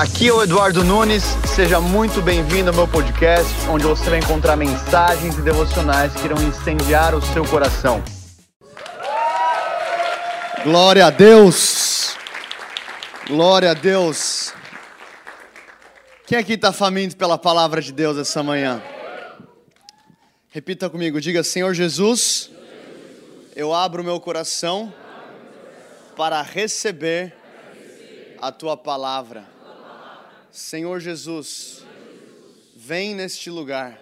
Aqui é o Eduardo Nunes, seja muito bem-vindo ao meu podcast, onde você vai encontrar mensagens e devocionais que irão incendiar o seu coração. Glória a Deus! Glória a Deus! Quem aqui está faminto pela palavra de Deus essa manhã? Repita comigo, diga: Senhor Jesus, eu abro meu coração para receber a tua palavra. Senhor Jesus, vem neste lugar.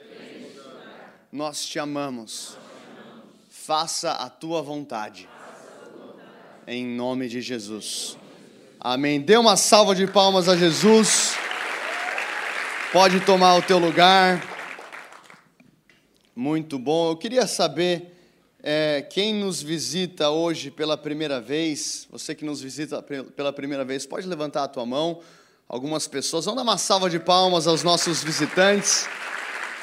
Nós te amamos. Faça a tua vontade. Em nome de Jesus. Amém. Dê uma salva de palmas a Jesus. Pode tomar o teu lugar. Muito bom. Eu queria saber é, quem nos visita hoje pela primeira vez. Você que nos visita pela primeira vez, pode levantar a tua mão algumas pessoas. Vamos dar uma salva de palmas aos nossos visitantes.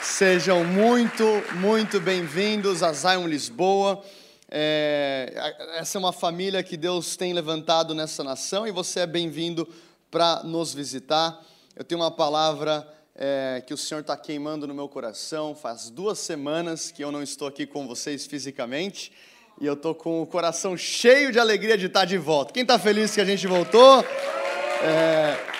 Sejam muito, muito bem-vindos a Zion Lisboa. É, essa é uma família que Deus tem levantado nessa nação e você é bem-vindo para nos visitar. Eu tenho uma palavra é, que o Senhor está queimando no meu coração. Faz duas semanas que eu não estou aqui com vocês fisicamente e eu estou com o coração cheio de alegria de estar de volta. Quem está feliz que a gente voltou? É,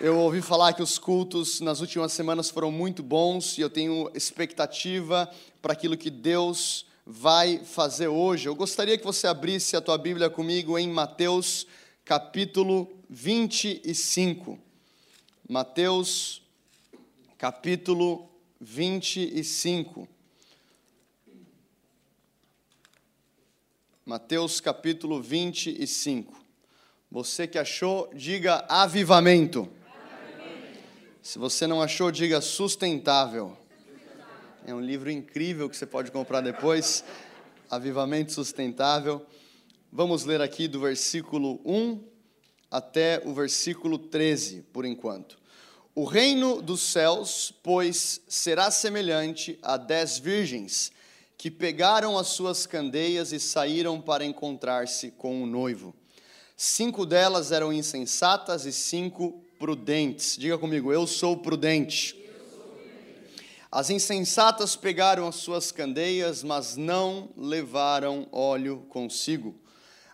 eu ouvi falar que os cultos nas últimas semanas foram muito bons e eu tenho expectativa para aquilo que Deus vai fazer hoje. Eu gostaria que você abrisse a tua Bíblia comigo em Mateus capítulo 25. Mateus capítulo 25. Mateus capítulo 25. Você que achou, diga avivamento. Se você não achou, diga sustentável. É um livro incrível que você pode comprar depois. Avivamento Sustentável. Vamos ler aqui do versículo 1 até o versículo 13, por enquanto. O reino dos céus, pois, será semelhante a dez virgens que pegaram as suas candeias e saíram para encontrar-se com o noivo. Cinco delas eram insensatas e cinco prudentes. Diga comigo, eu sou prudente. As insensatas pegaram as suas candeias, mas não levaram óleo consigo.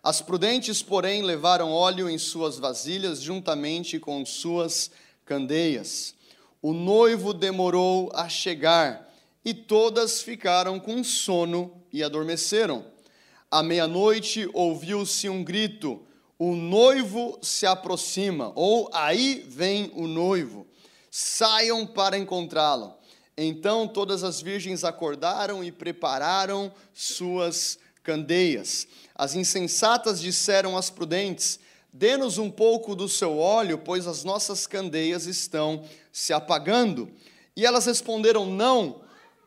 As prudentes, porém, levaram óleo em suas vasilhas, juntamente com suas candeias. O noivo demorou a chegar, e todas ficaram com sono e adormeceram. À meia-noite ouviu-se um grito: o noivo se aproxima, ou aí vem o noivo, saiam para encontrá-lo. Então todas as virgens acordaram e prepararam suas candeias. As insensatas disseram às prudentes: Dê-nos um pouco do seu óleo, pois as nossas candeias estão se apagando. E elas responderam: Não,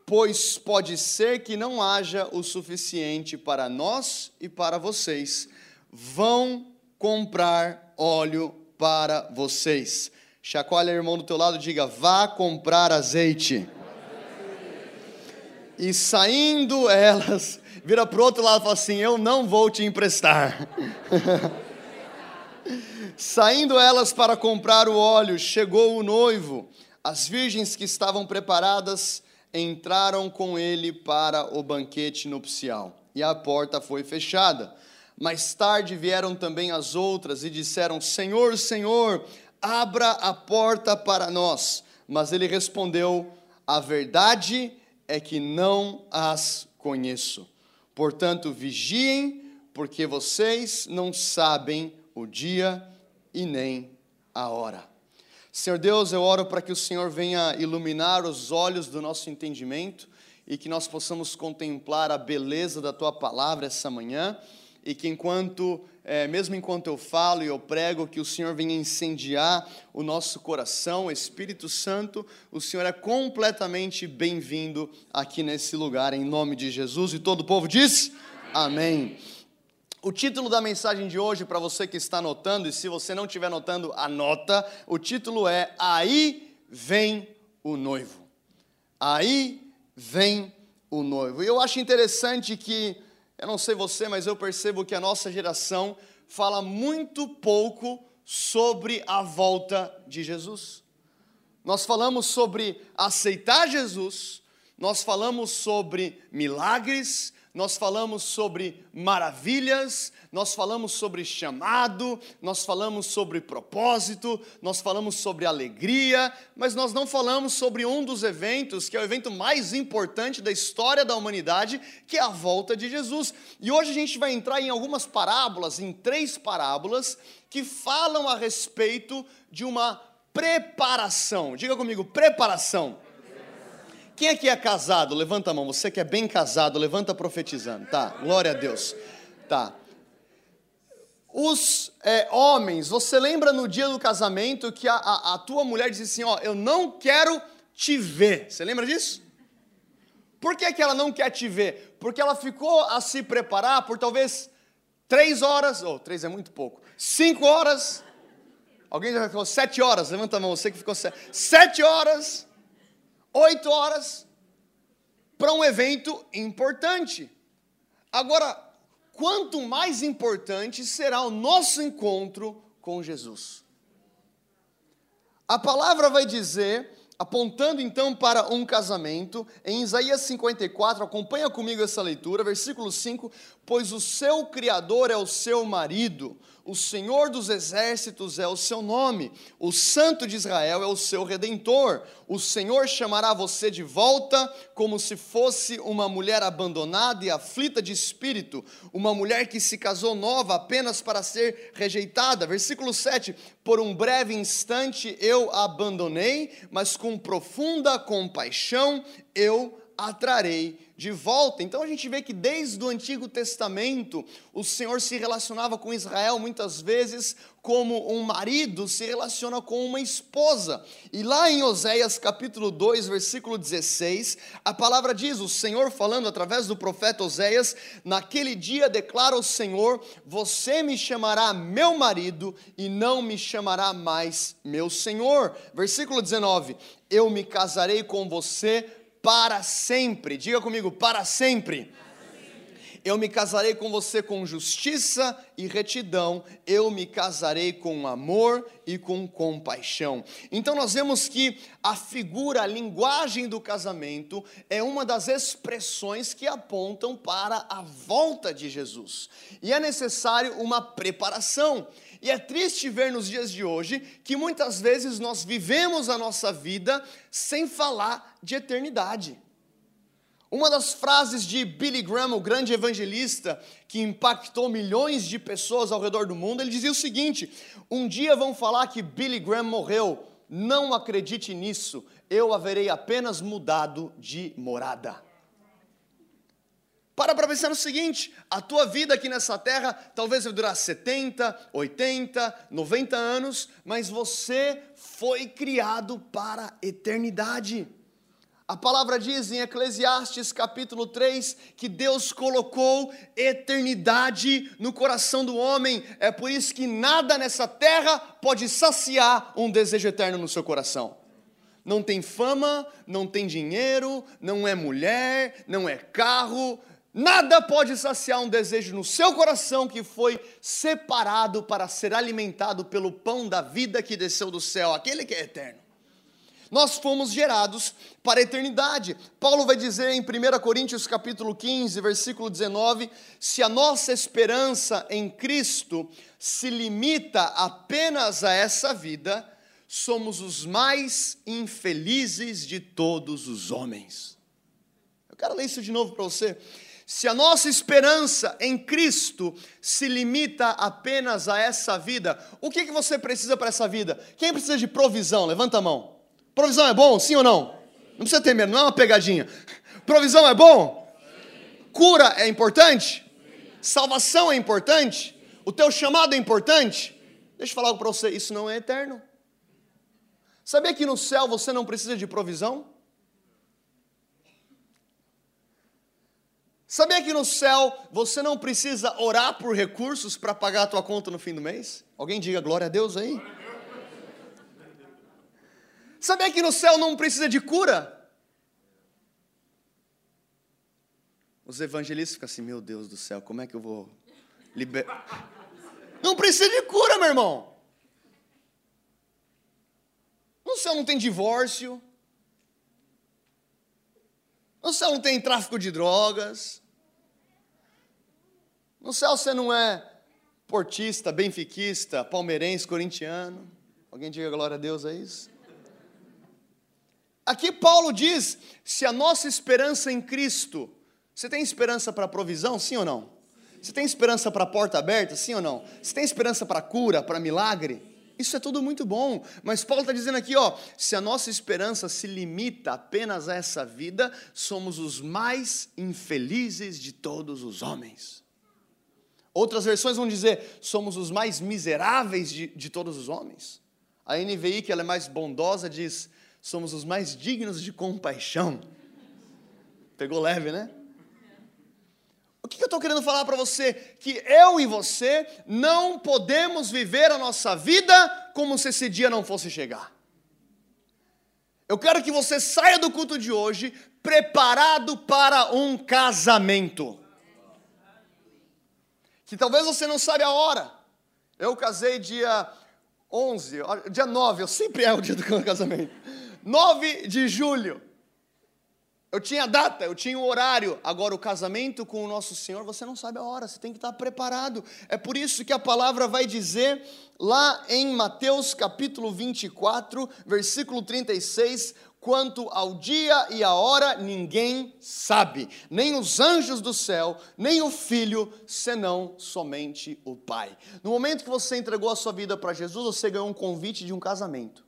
pois pode ser que não haja o suficiente para nós e para vocês. Vão comprar óleo para vocês. Chacoalha, irmão, do teu lado, diga: vá comprar azeite. E saindo elas, vira para o outro lado e fala assim: Eu não vou te emprestar. saindo elas para comprar o óleo, chegou o noivo. As virgens que estavam preparadas entraram com ele para o banquete nupcial. E a porta foi fechada. Mais tarde vieram também as outras e disseram: Senhor, Senhor, abra a porta para nós. Mas ele respondeu: A verdade é que não as conheço. Portanto, vigiem, porque vocês não sabem o dia e nem a hora. Senhor Deus, eu oro para que o Senhor venha iluminar os olhos do nosso entendimento e que nós possamos contemplar a beleza da tua palavra essa manhã e que enquanto, é, mesmo enquanto eu falo e eu prego, que o Senhor venha incendiar o nosso coração, Espírito Santo, o Senhor é completamente bem-vindo aqui nesse lugar, em nome de Jesus. E todo o povo diz: Amém. Amém. O título da mensagem de hoje, para você que está anotando, e se você não estiver anotando, anota. O título é Aí vem o noivo. Aí vem o noivo. E eu acho interessante que eu não sei você, mas eu percebo que a nossa geração fala muito pouco sobre a volta de Jesus. Nós falamos sobre aceitar Jesus, nós falamos sobre milagres, nós falamos sobre maravilhas, nós falamos sobre chamado, nós falamos sobre propósito, nós falamos sobre alegria, mas nós não falamos sobre um dos eventos, que é o evento mais importante da história da humanidade, que é a volta de Jesus. E hoje a gente vai entrar em algumas parábolas, em três parábolas, que falam a respeito de uma preparação. Diga comigo, preparação. Quem aqui é casado? Levanta a mão. Você que é bem casado, levanta profetizando. Tá, glória a Deus. Tá. Os é, homens, você lembra no dia do casamento que a, a, a tua mulher disse assim: Ó, eu não quero te ver. Você lembra disso? Por que, que ela não quer te ver? Porque ela ficou a se preparar por talvez três horas, ou oh, três é muito pouco, cinco horas. Alguém já ficou sete horas? Levanta a mão, você que ficou sete. Sete horas oito horas para um evento importante. Agora, quanto mais importante será o nosso encontro com Jesus. A palavra vai dizer, apontando então para um casamento, em Isaías 54, acompanha comigo essa leitura, versículo 5: Pois o seu Criador é o seu marido, o Senhor dos exércitos é o seu nome, o Santo de Israel é o seu redentor. O Senhor chamará você de volta como se fosse uma mulher abandonada e aflita de espírito, uma mulher que se casou nova apenas para ser rejeitada. Versículo 7: Por um breve instante eu a abandonei, mas com profunda compaixão eu atrarei de volta. Então a gente vê que desde o Antigo Testamento o Senhor se relacionava com Israel muitas vezes como um marido se relaciona com uma esposa. E lá em Oséias capítulo 2, versículo 16, a palavra diz: O Senhor falando através do profeta Oséias, naquele dia declara o Senhor: Você me chamará meu marido e não me chamará mais meu senhor. Versículo 19: Eu me casarei com você para sempre. Diga comigo, para sempre. Eu me casarei com você com justiça e retidão, eu me casarei com amor e com compaixão. Então nós vemos que a figura, a linguagem do casamento é uma das expressões que apontam para a volta de Jesus. E é necessário uma preparação. E é triste ver nos dias de hoje que muitas vezes nós vivemos a nossa vida sem falar de eternidade. Uma das frases de Billy Graham, o grande evangelista que impactou milhões de pessoas ao redor do mundo, ele dizia o seguinte: Um dia vão falar que Billy Graham morreu, não acredite nisso, eu haverei apenas mudado de morada. Para para pensar no seguinte: a tua vida aqui nessa terra talvez vai durar 70, 80, 90 anos, mas você foi criado para a eternidade. A palavra diz em Eclesiastes capítulo 3 que Deus colocou eternidade no coração do homem. É por isso que nada nessa terra pode saciar um desejo eterno no seu coração. Não tem fama, não tem dinheiro, não é mulher, não é carro, Nada pode saciar um desejo no seu coração que foi separado para ser alimentado pelo pão da vida que desceu do céu, aquele que é eterno. Nós fomos gerados para a eternidade. Paulo vai dizer em 1 Coríntios capítulo 15, versículo 19, se a nossa esperança em Cristo se limita apenas a essa vida, somos os mais infelizes de todos os homens. Eu quero ler isso de novo para você. Se a nossa esperança em Cristo se limita apenas a essa vida, o que, que você precisa para essa vida? Quem precisa de provisão? Levanta a mão. Provisão é bom, sim ou não? Não precisa ter medo, não é uma pegadinha. Provisão é bom? Cura é importante? Salvação é importante? O teu chamado é importante? Deixa eu falar algo para você, isso não é eterno. Sabia que no céu você não precisa de provisão? Sabia que no céu você não precisa orar por recursos para pagar a tua conta no fim do mês? Alguém diga glória a Deus aí? Sabia que no céu não precisa de cura? Os evangelistas ficam assim, meu Deus do céu, como é que eu vou liberar? Não precisa de cura, meu irmão. céu não tem divórcio. No céu não tem tráfico de drogas. No céu você não é portista, benfiquista, palmeirense, corintiano. Alguém diga glória a Deus a isso? Aqui Paulo diz: se a nossa esperança em Cristo, você tem esperança para provisão, sim ou não? Você tem esperança para porta aberta, sim ou não? Você tem esperança para cura, para milagre? Isso é tudo muito bom, mas Paulo está dizendo aqui, ó, se a nossa esperança se limita apenas a essa vida, somos os mais infelizes de todos os homens. Outras versões vão dizer, somos os mais miseráveis de, de todos os homens. A NVI, que ela é mais bondosa, diz, somos os mais dignos de compaixão. Pegou leve, né? O que eu estou querendo falar para você? Que eu e você não podemos viver a nossa vida como se esse dia não fosse chegar. Eu quero que você saia do culto de hoje preparado para um casamento. Que talvez você não sabe a hora. Eu casei dia 11, dia 9, eu sempre é o dia do casamento. 9 de julho. Eu tinha data, eu tinha o horário. Agora, o casamento com o nosso Senhor, você não sabe a hora, você tem que estar preparado. É por isso que a palavra vai dizer, lá em Mateus capítulo 24, versículo 36, quanto ao dia e a hora ninguém sabe, nem os anjos do céu, nem o filho, senão somente o Pai. No momento que você entregou a sua vida para Jesus, você ganhou um convite de um casamento.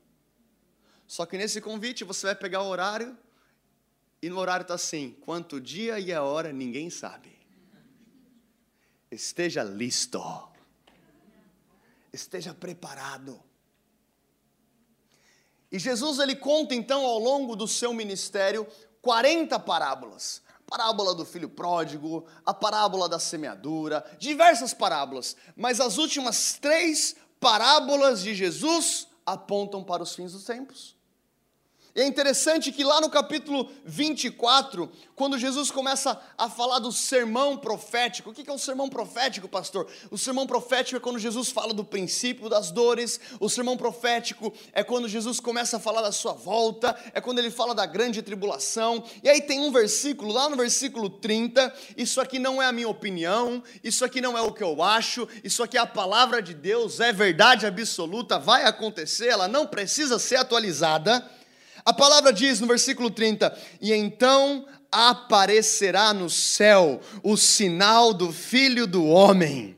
Só que nesse convite você vai pegar o horário e no horário está assim: quanto dia e a hora ninguém sabe. Esteja listo. Esteja preparado. E Jesus ele conta então ao longo do seu ministério 40 parábolas. A parábola do filho pródigo, a parábola da semeadura, diversas parábolas, mas as últimas três parábolas de Jesus apontam para os fins dos tempos. E é interessante que lá no capítulo 24, quando Jesus começa a falar do sermão profético, o que é o sermão profético, pastor? O sermão profético é quando Jesus fala do princípio das dores, o sermão profético é quando Jesus começa a falar da sua volta, é quando ele fala da grande tribulação. E aí tem um versículo, lá no versículo 30, isso aqui não é a minha opinião, isso aqui não é o que eu acho, isso aqui é a palavra de Deus, é verdade absoluta, vai acontecer, ela não precisa ser atualizada. A palavra diz no versículo 30: E então aparecerá no céu o sinal do Filho do Homem.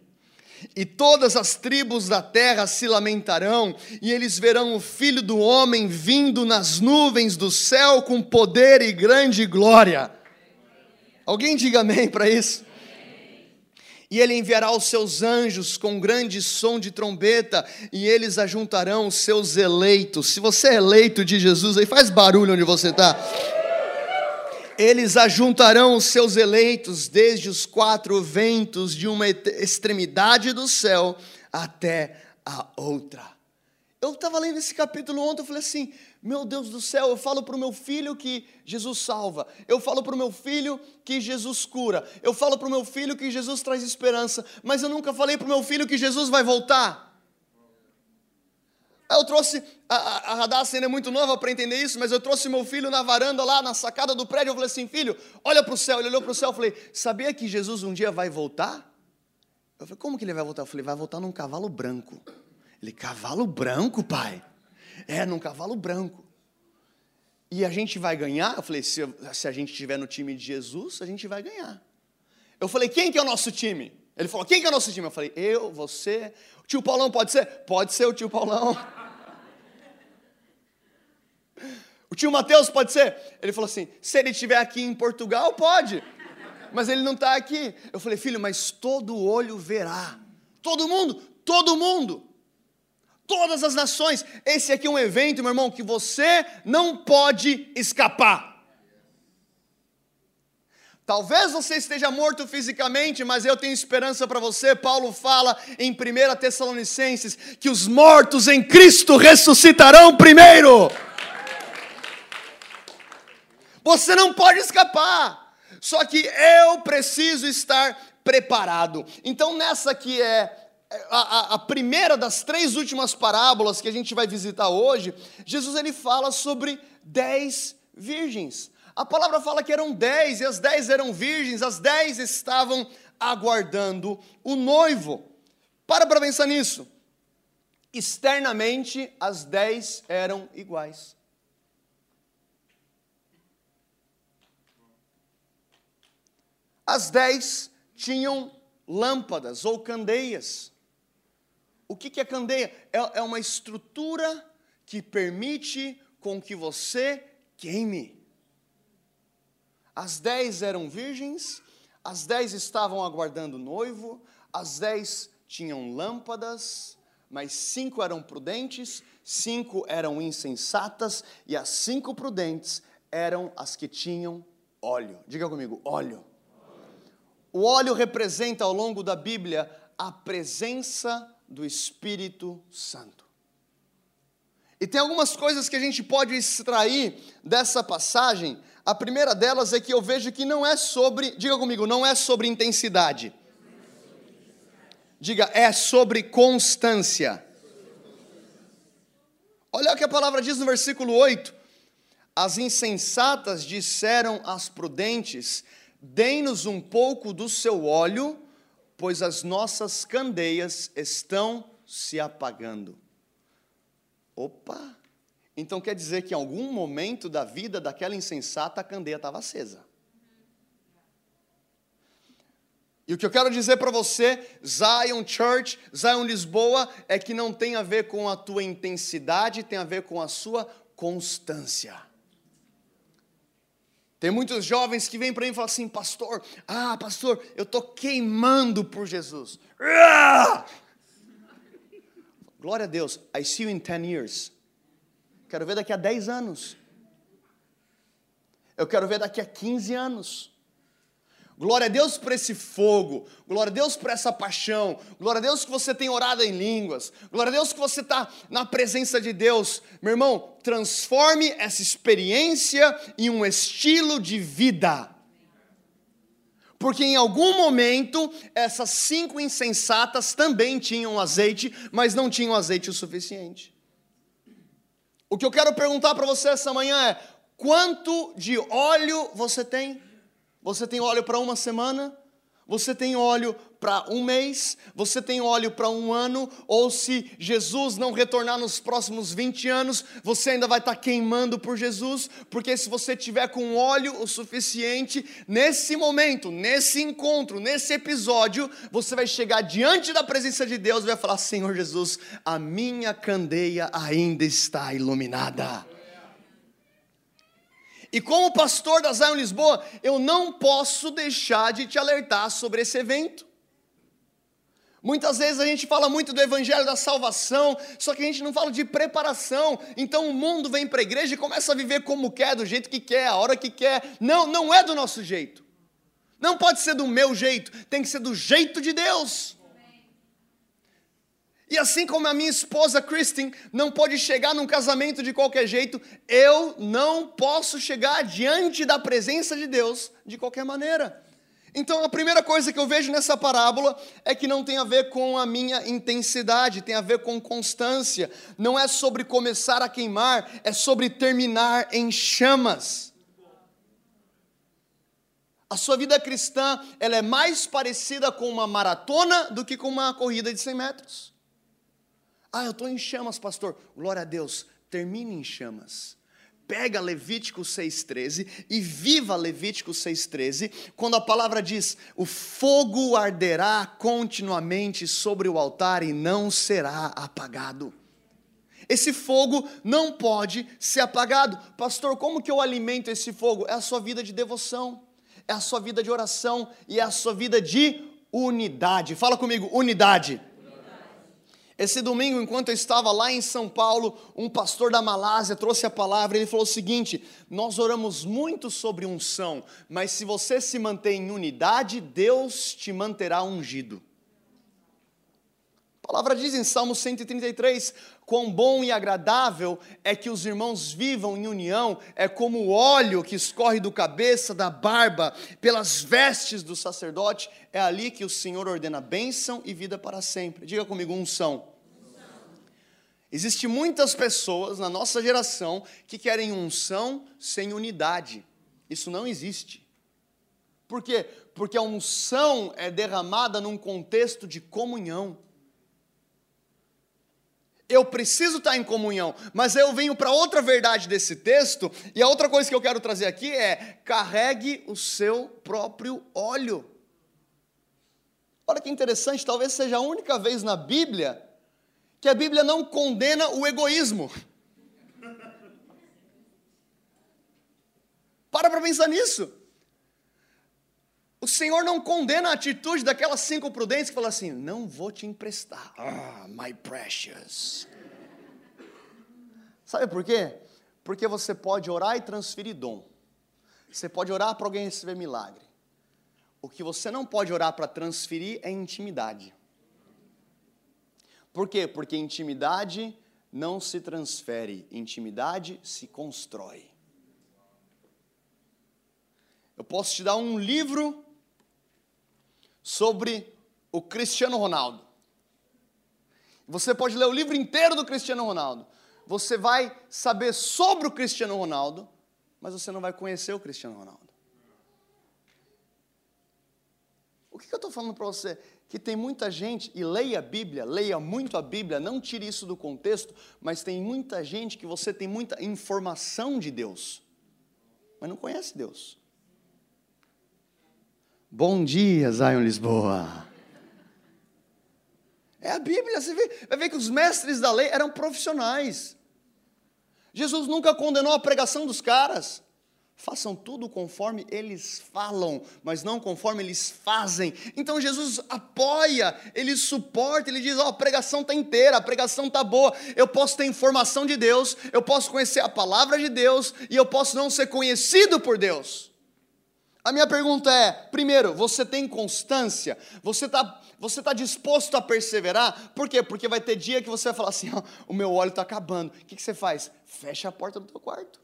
E todas as tribos da terra se lamentarão, e eles verão o Filho do Homem vindo nas nuvens do céu com poder e grande glória. Alguém diga amém para isso? E ele enviará os seus anjos com grande som de trombeta, e eles ajuntarão os seus eleitos. Se você é eleito de Jesus, aí faz barulho onde você está. Eles ajuntarão os seus eleitos desde os quatro ventos de uma extremidade do céu até a outra. Eu estava lendo esse capítulo ontem, eu falei assim: meu Deus do céu, eu falo para o meu filho que Jesus salva, eu falo para o meu filho que Jesus cura, eu falo para o meu filho que Jesus traz esperança, mas eu nunca falei para o meu filho que Jesus vai voltar. Eu trouxe, a, a, Radassa ainda é muito nova para entender isso, mas eu trouxe meu filho na varanda lá, na sacada do prédio, eu falei assim, filho, olha para o céu, ele olhou para o céu, eu falei, sabia que Jesus um dia vai voltar? Eu falei, como que ele vai voltar? Eu falei, vai voltar num cavalo branco. Ele, cavalo branco, pai? É, num cavalo branco. E a gente vai ganhar? Eu falei, se, se a gente estiver no time de Jesus, a gente vai ganhar. Eu falei, quem que é o nosso time? Ele falou, quem que é o nosso time? Eu falei, eu, você, o tio Paulão pode ser? Pode ser o tio Paulão. O tio Mateus pode ser? Ele falou assim, se ele estiver aqui em Portugal, pode. Mas ele não está aqui. Eu falei, filho, mas todo olho verá. Todo mundo, todo mundo todas as nações. Esse aqui é um evento, meu irmão, que você não pode escapar. Talvez você esteja morto fisicamente, mas eu tenho esperança para você. Paulo fala em 1 Tessalonicenses que os mortos em Cristo ressuscitarão primeiro. Você não pode escapar. Só que eu preciso estar preparado. Então, nessa que é a, a, primeira das três últimas parábolas que a gente vai visitar hoje, Jesus ele fala sobre dez virgens. A palavra fala que eram dez, e as dez eram virgens, as dez estavam aguardando o noivo. Para para pensar nisso. Externamente, as dez eram iguais. As dez tinham lâmpadas ou candeias. O que é candeia? É, é uma estrutura que permite com que você queime. As dez eram virgens, as dez estavam aguardando o noivo, as dez tinham lâmpadas, mas cinco eram prudentes, cinco eram insensatas, e as cinco prudentes eram as que tinham óleo. Diga comigo, óleo. O óleo representa ao longo da Bíblia a presença do Espírito Santo. E tem algumas coisas que a gente pode extrair dessa passagem. A primeira delas é que eu vejo que não é sobre, diga comigo, não é sobre intensidade. Diga, é sobre constância. Olha o que a palavra diz no versículo 8: As insensatas disseram às prudentes: Dê-nos um pouco do seu óleo pois as nossas candeias estão se apagando. Opa! Então quer dizer que em algum momento da vida daquela insensata a candeia estava acesa. E o que eu quero dizer para você, Zion Church, Zion Lisboa, é que não tem a ver com a tua intensidade, tem a ver com a sua constância. Tem muitos jovens que vêm para mim e falam assim, pastor, ah, pastor, eu estou queimando por Jesus. Ah! Glória a Deus, I see you in 10 years. Quero ver daqui a 10 anos. Eu quero ver daqui a 15 anos. Glória a Deus por esse fogo, glória a Deus por essa paixão, glória a Deus que você tem orado em línguas, glória a Deus que você está na presença de Deus. Meu irmão, transforme essa experiência em um estilo de vida. Porque em algum momento essas cinco insensatas também tinham azeite, mas não tinham azeite o suficiente. O que eu quero perguntar para você essa manhã é: quanto de óleo você tem? Você tem óleo para uma semana? Você tem óleo para um mês? Você tem óleo para um ano? Ou se Jesus não retornar nos próximos 20 anos, você ainda vai estar tá queimando por Jesus? Porque se você tiver com óleo o suficiente, nesse momento, nesse encontro, nesse episódio, você vai chegar diante da presença de Deus e vai falar: Senhor Jesus, a minha candeia ainda está iluminada. E como pastor da Zion Lisboa, eu não posso deixar de te alertar sobre esse evento. Muitas vezes a gente fala muito do evangelho da salvação, só que a gente não fala de preparação. Então o mundo vem para a igreja e começa a viver como quer, do jeito que quer, a hora que quer. Não, não é do nosso jeito. Não pode ser do meu jeito, tem que ser do jeito de Deus. E assim como a minha esposa Kristen não pode chegar num casamento de qualquer jeito, eu não posso chegar diante da presença de Deus de qualquer maneira. Então a primeira coisa que eu vejo nessa parábola é que não tem a ver com a minha intensidade, tem a ver com constância. Não é sobre começar a queimar, é sobre terminar em chamas. A sua vida cristã, ela é mais parecida com uma maratona do que com uma corrida de 100 metros. Ah, eu estou em chamas, pastor. Glória a Deus. Termine em chamas. Pega Levítico 6,13 e viva Levítico 6,13, quando a palavra diz: o fogo arderá continuamente sobre o altar e não será apagado. Esse fogo não pode ser apagado. Pastor, como que eu alimento esse fogo? É a sua vida de devoção, é a sua vida de oração e é a sua vida de unidade. Fala comigo, unidade. Esse domingo, enquanto eu estava lá em São Paulo, um pastor da Malásia trouxe a palavra e ele falou o seguinte: Nós oramos muito sobre unção, mas se você se mantém em unidade, Deus te manterá ungido. A palavra diz em Salmo 133: quão bom e agradável é que os irmãos vivam em união, é como o óleo que escorre do cabeça, da barba, pelas vestes do sacerdote, é ali que o Senhor ordena bênção e vida para sempre. Diga comigo, unção. Existem muitas pessoas na nossa geração que querem unção sem unidade. Isso não existe. Por quê? Porque a unção é derramada num contexto de comunhão. Eu preciso estar em comunhão, mas eu venho para outra verdade desse texto, e a outra coisa que eu quero trazer aqui é: carregue o seu próprio óleo. Olha que interessante, talvez seja a única vez na Bíblia que a Bíblia não condena o egoísmo. Para para pensar nisso. O Senhor não condena a atitude daquelas cinco prudentes que falam assim: não vou te emprestar. Ah, my precious. Sabe por quê? Porque você pode orar e transferir dom. Você pode orar para alguém receber milagre. O que você não pode orar para transferir é intimidade. Por quê? Porque intimidade não se transfere, intimidade se constrói. Eu posso te dar um livro sobre o Cristiano Ronaldo. Você pode ler o livro inteiro do Cristiano Ronaldo. Você vai saber sobre o Cristiano Ronaldo, mas você não vai conhecer o Cristiano Ronaldo. O que eu estou falando para você? Que tem muita gente, e leia a Bíblia, leia muito a Bíblia, não tire isso do contexto, mas tem muita gente que você tem muita informação de Deus, mas não conhece Deus. Bom dia, Zion Lisboa. É a Bíblia, você vê, vai ver que os mestres da lei eram profissionais. Jesus nunca condenou a pregação dos caras. Façam tudo conforme eles falam, mas não conforme eles fazem. Então Jesus apoia, ele suporta, ele diz: Ó, oh, a pregação está inteira, a pregação está boa. Eu posso ter informação de Deus, eu posso conhecer a palavra de Deus e eu posso não ser conhecido por Deus. A minha pergunta é: primeiro, você tem constância? Você está você tá disposto a perseverar? Por quê? Porque vai ter dia que você vai falar assim: o meu óleo está acabando. O que, que você faz? Fecha a porta do teu quarto.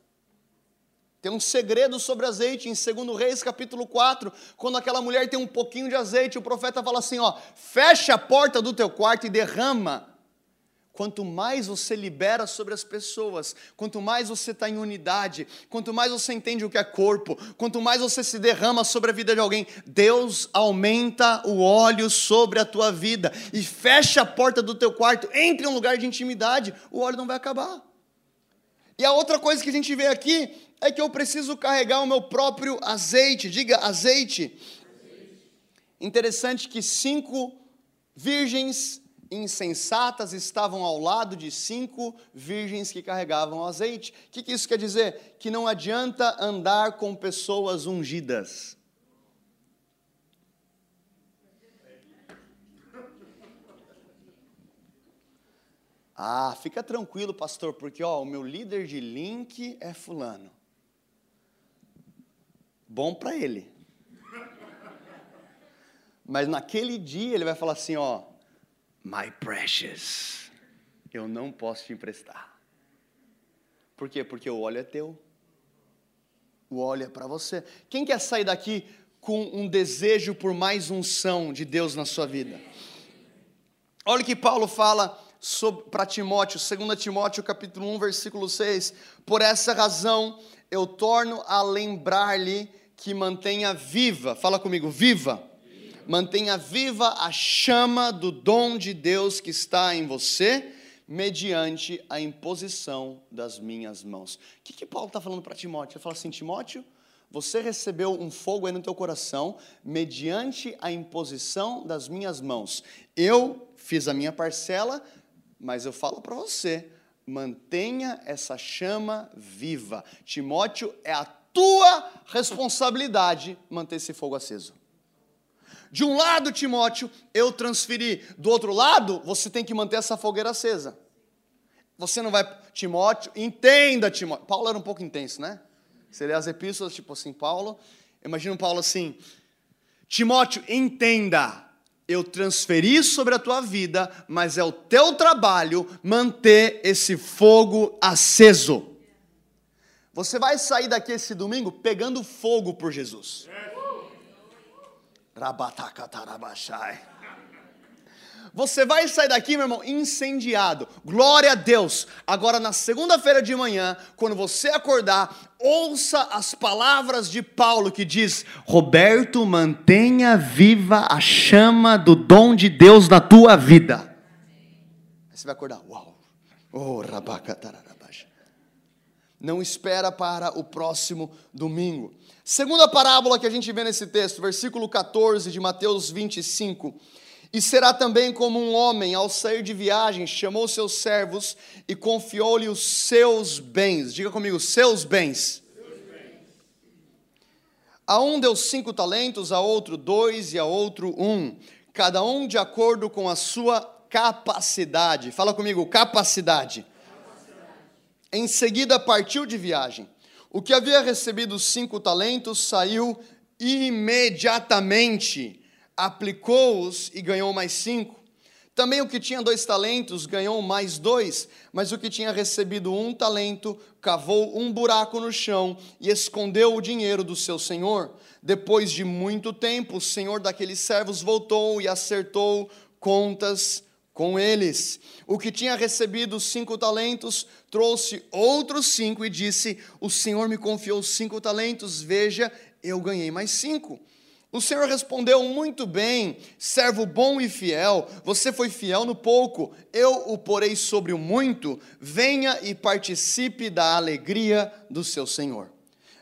Tem um segredo sobre azeite em 2 Reis, capítulo 4, quando aquela mulher tem um pouquinho de azeite, o profeta fala assim: ó, fecha a porta do teu quarto e derrama Quanto mais você libera sobre as pessoas, quanto mais você está em unidade, quanto mais você entende o que é corpo, quanto mais você se derrama sobre a vida de alguém, Deus aumenta o óleo sobre a tua vida e fecha a porta do teu quarto, entre em um lugar de intimidade, o óleo não vai acabar. E a outra coisa que a gente vê aqui é que eu preciso carregar o meu próprio azeite, diga azeite. Interessante que cinco virgens insensatas estavam ao lado de cinco virgens que carregavam azeite. O que, que isso quer dizer? Que não adianta andar com pessoas ungidas. Ah, fica tranquilo, pastor, porque ó, o meu líder de link é fulano. Bom para ele. Mas naquele dia ele vai falar assim, ó, My precious, eu não posso te emprestar. Por quê? Porque o óleo é teu. O óleo é para você. Quem quer sair daqui com um desejo por mais unção de Deus na sua vida? Olha o que Paulo fala para Timóteo, 2 Timóteo capítulo 1, versículo 6. Por essa razão eu torno a lembrar-lhe que mantenha viva, fala comigo, viva mantenha viva a chama do dom de Deus que está em você, mediante a imposição das minhas mãos. O que, que Paulo está falando para Timóteo? Ele fala assim: Timóteo, você recebeu um fogo aí no teu coração, mediante a imposição das minhas mãos. Eu fiz a minha parcela, mas eu falo para você, mantenha essa chama viva. Timóteo, é a tua responsabilidade manter esse fogo aceso. De um lado, Timóteo, eu transferi. Do outro lado, você tem que manter essa fogueira acesa. Você não vai. Timóteo, entenda, Timóteo. Paulo era um pouco intenso, né? Lê as epístolas, tipo assim, Paulo. Imagina Paulo assim: Timóteo, entenda. eu transferi sobre a tua vida, mas é o teu trabalho manter esse fogo aceso. Você vai sair daqui esse domingo pegando fogo por Jesus. Rabatakatarabashai. Você vai sair daqui, meu irmão, incendiado. Glória a Deus. Agora, na segunda-feira de manhã, quando você acordar, ouça as palavras de Paulo que diz: Roberto, mantenha viva a chama do dom de Deus na tua vida. Aí você vai acordar, uau. Oh, Não espera para o próximo domingo. Segunda parábola que a gente vê nesse texto, versículo 14 de Mateus 25. E será também como um homem, ao sair de viagem, chamou seus servos e confiou-lhe os seus bens. Diga comigo, seus bens. A um deu cinco talentos, a outro dois e a outro um, cada um de acordo com a sua capacidade. Fala comigo, capacidade. capacidade. Em seguida partiu de viagem. O que havia recebido cinco talentos saiu imediatamente aplicou-os e ganhou mais cinco. Também o que tinha dois talentos ganhou mais dois, mas o que tinha recebido um talento cavou um buraco no chão e escondeu o dinheiro do seu senhor. Depois de muito tempo, o senhor daqueles servos voltou e acertou contas com eles. O que tinha recebido cinco talentos trouxe outros cinco e disse: O senhor me confiou cinco talentos, veja, eu ganhei mais cinco. O Senhor respondeu muito bem, servo bom e fiel, você foi fiel no pouco, eu o porei sobre o muito, venha e participe da alegria do seu Senhor.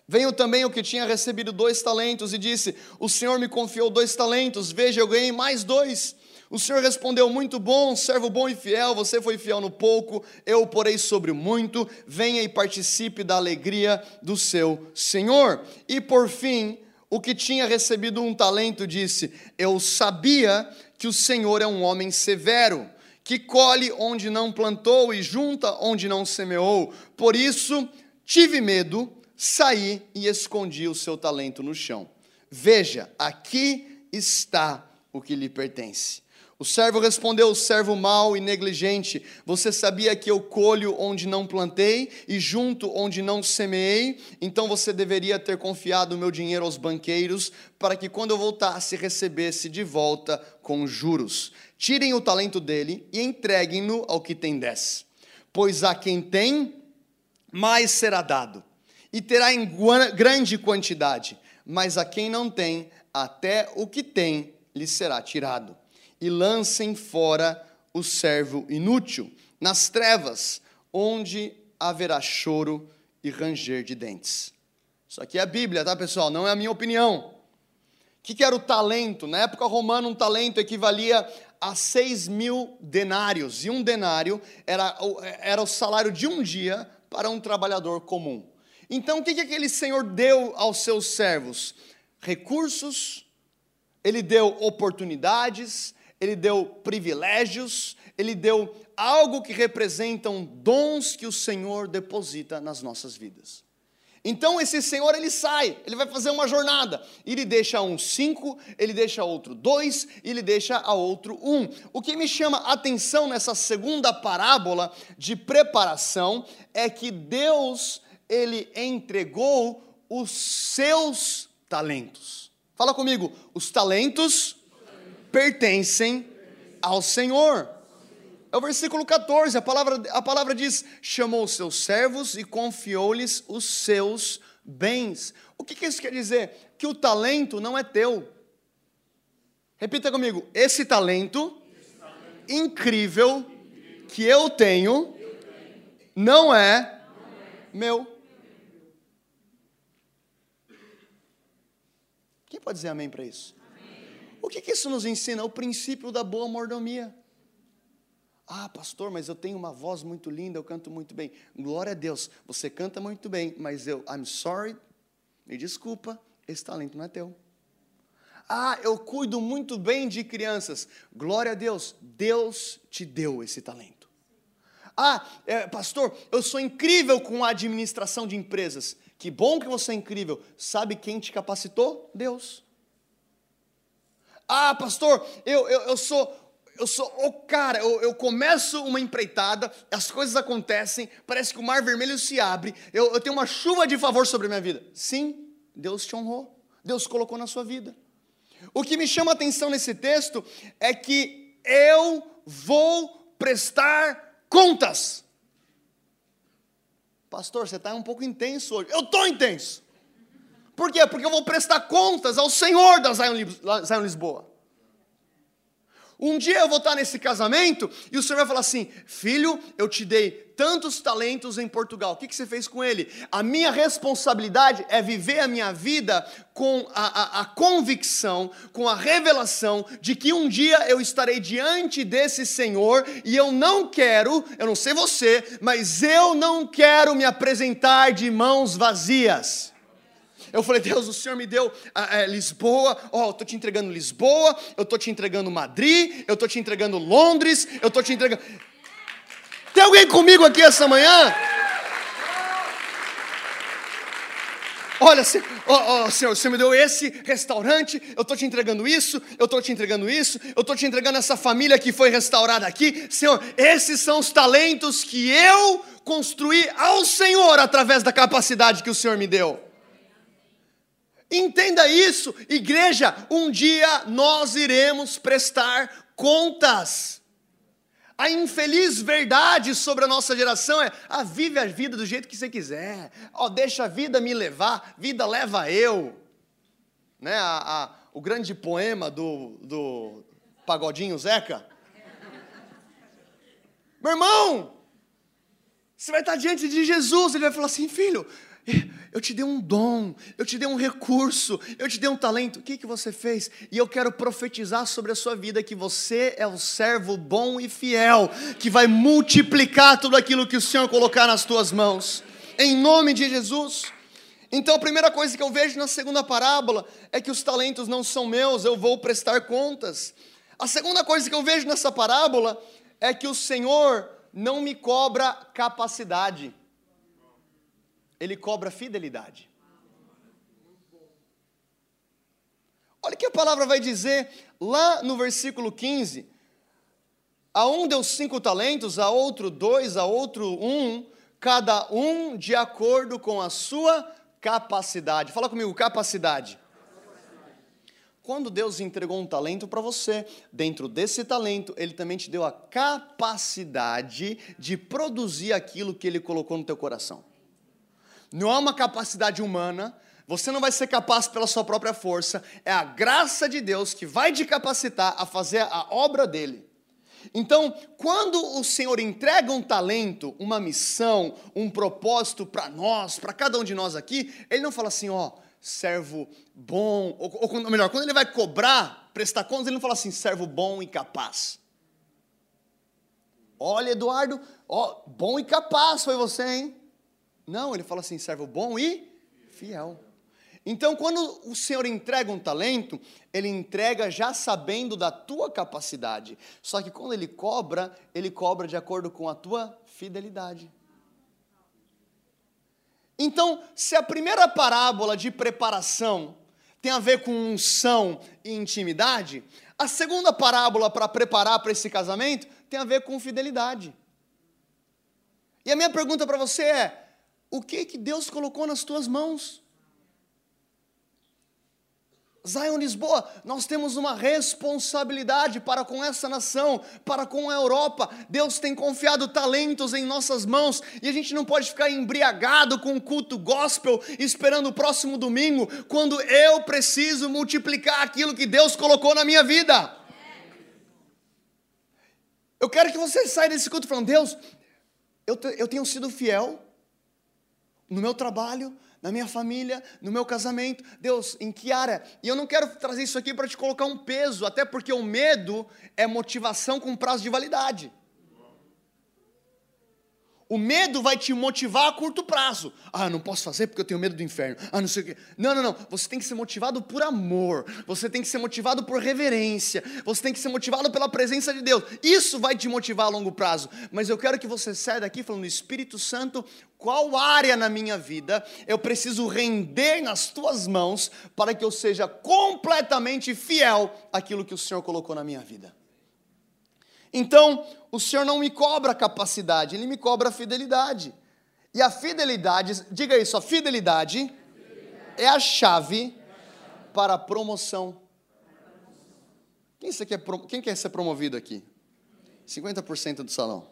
Veio também o que tinha recebido dois talentos e disse: O Senhor me confiou dois talentos, veja, eu ganhei mais dois. O Senhor respondeu: Muito bom, servo bom e fiel, você foi fiel no pouco, eu o porei sobre muito, venha e participe da alegria do seu Senhor. E por fim, o que tinha recebido um talento disse: Eu sabia que o Senhor é um homem severo, que colhe onde não plantou e junta onde não semeou. Por isso tive medo, saí e escondi o seu talento no chão. Veja, aqui está o que lhe pertence. O servo respondeu: servo mau e negligente, você sabia que eu colho onde não plantei e junto onde não semeei? Então você deveria ter confiado o meu dinheiro aos banqueiros, para que quando eu voltasse recebesse de volta com juros. Tirem o talento dele e entreguem-no ao que tem dez. Pois a quem tem, mais será dado, e terá em grande quantidade, mas a quem não tem, até o que tem lhe será tirado e lancem fora o servo inútil, nas trevas, onde haverá choro e ranger de dentes. Isso aqui é a Bíblia, tá, pessoal? Não é a minha opinião. O que, que era o talento? Na época romana, um talento equivalia a seis mil denários, e um denário era, era o salário de um dia para um trabalhador comum. Então, o que, que aquele senhor deu aos seus servos? Recursos, ele deu oportunidades, ele deu privilégios, ele deu algo que representam dons que o Senhor deposita nas nossas vidas. Então esse Senhor ele sai, ele vai fazer uma jornada, ele deixa um cinco, ele deixa outro dois, ele deixa a outro um. O que me chama a atenção nessa segunda parábola de preparação é que Deus ele entregou os seus talentos. Fala comigo, os talentos pertencem ao Senhor. É o versículo 14, a palavra, a palavra diz: chamou os seus servos e confiou-lhes os seus bens. O que, que isso quer dizer? Que o talento não é teu. Repita comigo: esse talento, esse talento incrível, incrível que eu tenho, eu tenho não, é não é meu. Quem pode dizer amém para isso? O que, que isso nos ensina? O princípio da boa mordomia. Ah, pastor, mas eu tenho uma voz muito linda, eu canto muito bem. Glória a Deus, você canta muito bem, mas eu, I'm sorry, me desculpa, esse talento não é teu. Ah, eu cuido muito bem de crianças. Glória a Deus, Deus te deu esse talento. Ah, é, pastor, eu sou incrível com a administração de empresas. Que bom que você é incrível. Sabe quem te capacitou? Deus. Ah, pastor, eu, eu, eu sou eu sou o cara, eu, eu, começo uma empreitada, as coisas acontecem, parece que o mar vermelho se abre, eu, eu tenho uma chuva de favor sobre a minha vida. Sim, Deus te honrou, Deus colocou na sua vida. O que me chama a atenção nesse texto é que eu vou prestar contas. Pastor, você está um pouco intenso hoje. Eu estou intenso. Por quê? Porque eu vou prestar contas ao Senhor da Zion Lisboa. Um dia eu vou estar nesse casamento e o Senhor vai falar assim: Filho, eu te dei tantos talentos em Portugal, o que, que você fez com ele? A minha responsabilidade é viver a minha vida com a, a, a convicção, com a revelação de que um dia eu estarei diante desse Senhor e eu não quero, eu não sei você, mas eu não quero me apresentar de mãos vazias. Eu falei, Deus, o Senhor me deu é, Lisboa, ó, oh, eu estou te entregando Lisboa, eu estou te entregando Madrid, eu estou te entregando Londres, eu estou te entregando. Tem alguém comigo aqui essa manhã? Olha, oh, oh, Senhor, me deu esse restaurante, eu estou te entregando isso, eu estou te entregando isso, eu estou te entregando essa família que foi restaurada aqui. Senhor, esses são os talentos que eu construí ao Senhor através da capacidade que o Senhor me deu. Entenda isso, igreja, um dia nós iremos prestar contas. A infeliz verdade sobre a nossa geração é: ah, vive a vida do jeito que você quiser, ó, oh, deixa a vida me levar, vida leva eu. Né, a, a, o grande poema do, do Pagodinho Zeca. Meu irmão, você vai estar diante de Jesus, ele vai falar assim: filho, eu te dei um dom, eu te dei um recurso, eu te dei um talento. O que, que você fez? E eu quero profetizar sobre a sua vida que você é o servo bom e fiel, que vai multiplicar tudo aquilo que o Senhor colocar nas tuas mãos. Em nome de Jesus. Então a primeira coisa que eu vejo na segunda parábola é que os talentos não são meus, eu vou prestar contas. A segunda coisa que eu vejo nessa parábola é que o Senhor não me cobra capacidade ele cobra fidelidade. Olha o que a palavra vai dizer lá no versículo 15. A um deu cinco talentos, a outro dois, a outro um, cada um de acordo com a sua capacidade. Fala comigo, capacidade. Quando Deus entregou um talento para você, dentro desse talento, Ele também te deu a capacidade de produzir aquilo que Ele colocou no teu coração. Não é uma capacidade humana, você não vai ser capaz pela sua própria força, é a graça de Deus que vai te capacitar a fazer a obra dele. Então, quando o Senhor entrega um talento, uma missão, um propósito para nós, para cada um de nós aqui, Ele não fala assim, ó, servo bom, ou, ou melhor, quando Ele vai cobrar, prestar contas, Ele não fala assim, servo bom e capaz. Olha, Eduardo, ó, bom e capaz foi você, hein? Não, ele fala assim: servo bom e fiel. Então, quando o Senhor entrega um talento, ele entrega já sabendo da tua capacidade. Só que quando ele cobra, ele cobra de acordo com a tua fidelidade. Então, se a primeira parábola de preparação tem a ver com unção e intimidade, a segunda parábola para preparar para esse casamento tem a ver com fidelidade. E a minha pergunta para você é: o que que Deus colocou nas tuas mãos. Zion Lisboa, nós temos uma responsabilidade para com essa nação, para com a Europa. Deus tem confiado talentos em nossas mãos e a gente não pode ficar embriagado com o culto gospel esperando o próximo domingo, quando eu preciso multiplicar aquilo que Deus colocou na minha vida. Eu quero que você saia desse culto falando: Deus, eu, eu tenho sido fiel no meu trabalho, na minha família, no meu casamento. Deus, em que área? E eu não quero trazer isso aqui para te colocar um peso, até porque o medo é motivação com prazo de validade. O medo vai te motivar a curto prazo. Ah, não posso fazer porque eu tenho medo do inferno. Ah, não sei o quê. Não, não, não. Você tem que ser motivado por amor. Você tem que ser motivado por reverência. Você tem que ser motivado pela presença de Deus. Isso vai te motivar a longo prazo. Mas eu quero que você saia daqui falando, Espírito Santo, qual área na minha vida eu preciso render nas tuas mãos para que eu seja completamente fiel àquilo que o Senhor colocou na minha vida? Então, o Senhor não me cobra capacidade, Ele me cobra fidelidade. E a fidelidade, diga isso, a fidelidade, é a chave para a promoção. Quem, você quer, quem quer ser promovido aqui? 50% do salão.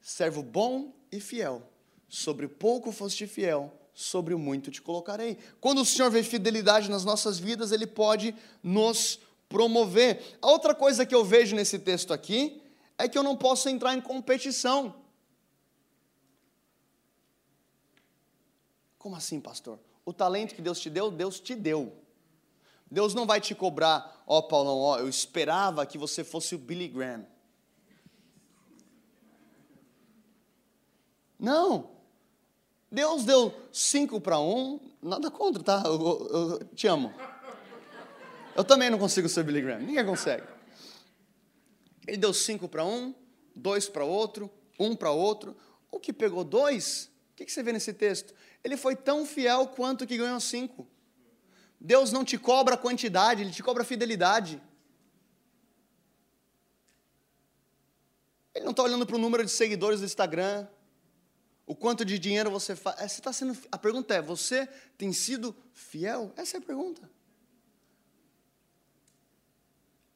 Servo bom e fiel. Sobre pouco foste fiel, sobre o muito te colocarei. Quando o Senhor vê fidelidade nas nossas vidas, Ele pode nos promover. A outra coisa que eu vejo nesse texto aqui é que eu não posso entrar em competição. Como assim, pastor? O talento que Deus te deu, Deus te deu. Deus não vai te cobrar, ó oh, Paulão, ó, oh, eu esperava que você fosse o Billy Graham. Não. Deus deu cinco para um, nada contra, tá? Eu, eu, eu te amo. Eu também não consigo ser Billy Graham, ninguém consegue. Ele deu cinco para um, dois para outro, um para outro. O que pegou dois, o que você vê nesse texto? Ele foi tão fiel quanto que ganhou cinco. Deus não te cobra quantidade, Ele te cobra fidelidade. Ele não está olhando para o número de seguidores do Instagram, o quanto de dinheiro você faz. É, você tá sendo, a pergunta é: você tem sido fiel? Essa é a pergunta.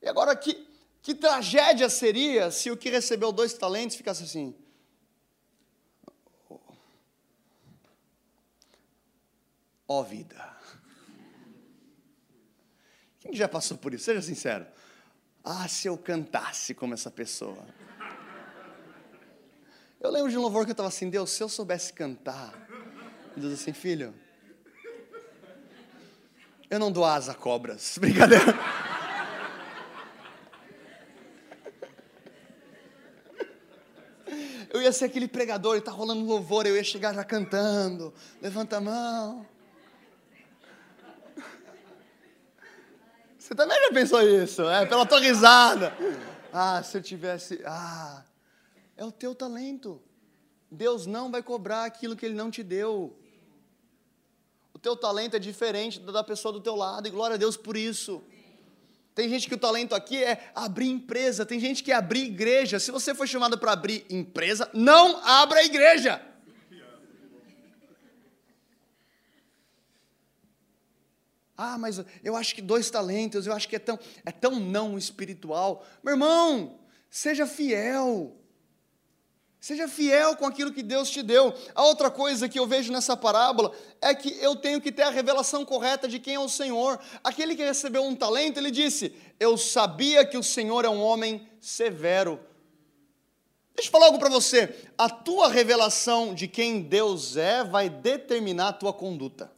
E agora, que, que tragédia seria se o que recebeu dois talentos ficasse assim? Ó oh, vida. Quem já passou por isso? Seja sincero. Ah, se eu cantasse como essa pessoa. Eu lembro de um louvor que eu estava assim, Deus, se eu soubesse cantar. Deus assim, filho, eu não dou asa a cobras. Brincadeira. Ia ser aquele pregador e tá rolando louvor, eu ia chegar já cantando. Levanta a mão. Você também já pensou isso, é? Pela tua risada. Ah, se eu tivesse. Ah, é o teu talento. Deus não vai cobrar aquilo que Ele não te deu. O teu talento é diferente da pessoa do teu lado, e glória a Deus por isso. Tem gente que o talento aqui é abrir empresa, tem gente que é abrir igreja. Se você foi chamado para abrir empresa, não abra a igreja. Ah, mas eu acho que dois talentos, eu acho que é tão, é tão não espiritual. Meu irmão, seja fiel. Seja fiel com aquilo que Deus te deu. A outra coisa que eu vejo nessa parábola é que eu tenho que ter a revelação correta de quem é o Senhor. Aquele que recebeu um talento, ele disse: Eu sabia que o Senhor é um homem severo. Deixa eu falar algo para você. A tua revelação de quem Deus é vai determinar a tua conduta.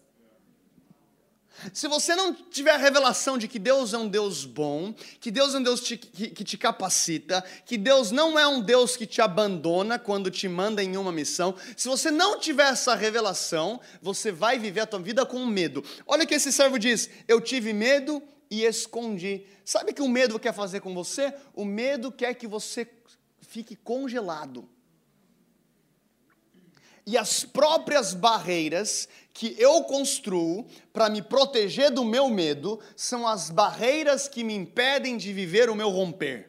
Se você não tiver a revelação de que Deus é um Deus bom, que Deus é um Deus te, que, que, te capacita, que Deus não é um Deus que te abandona quando te manda em uma missão, se você não tiver essa revelação, você vai viver a tua vida com medo. Olha o que esse servo diz: Eu tive medo e escondi. Sabe o que o medo quer fazer com você? O medo quer que você fique congelado e as próprias barreiras que eu construo para me proteger do meu medo são as barreiras que me impedem de viver o meu romper.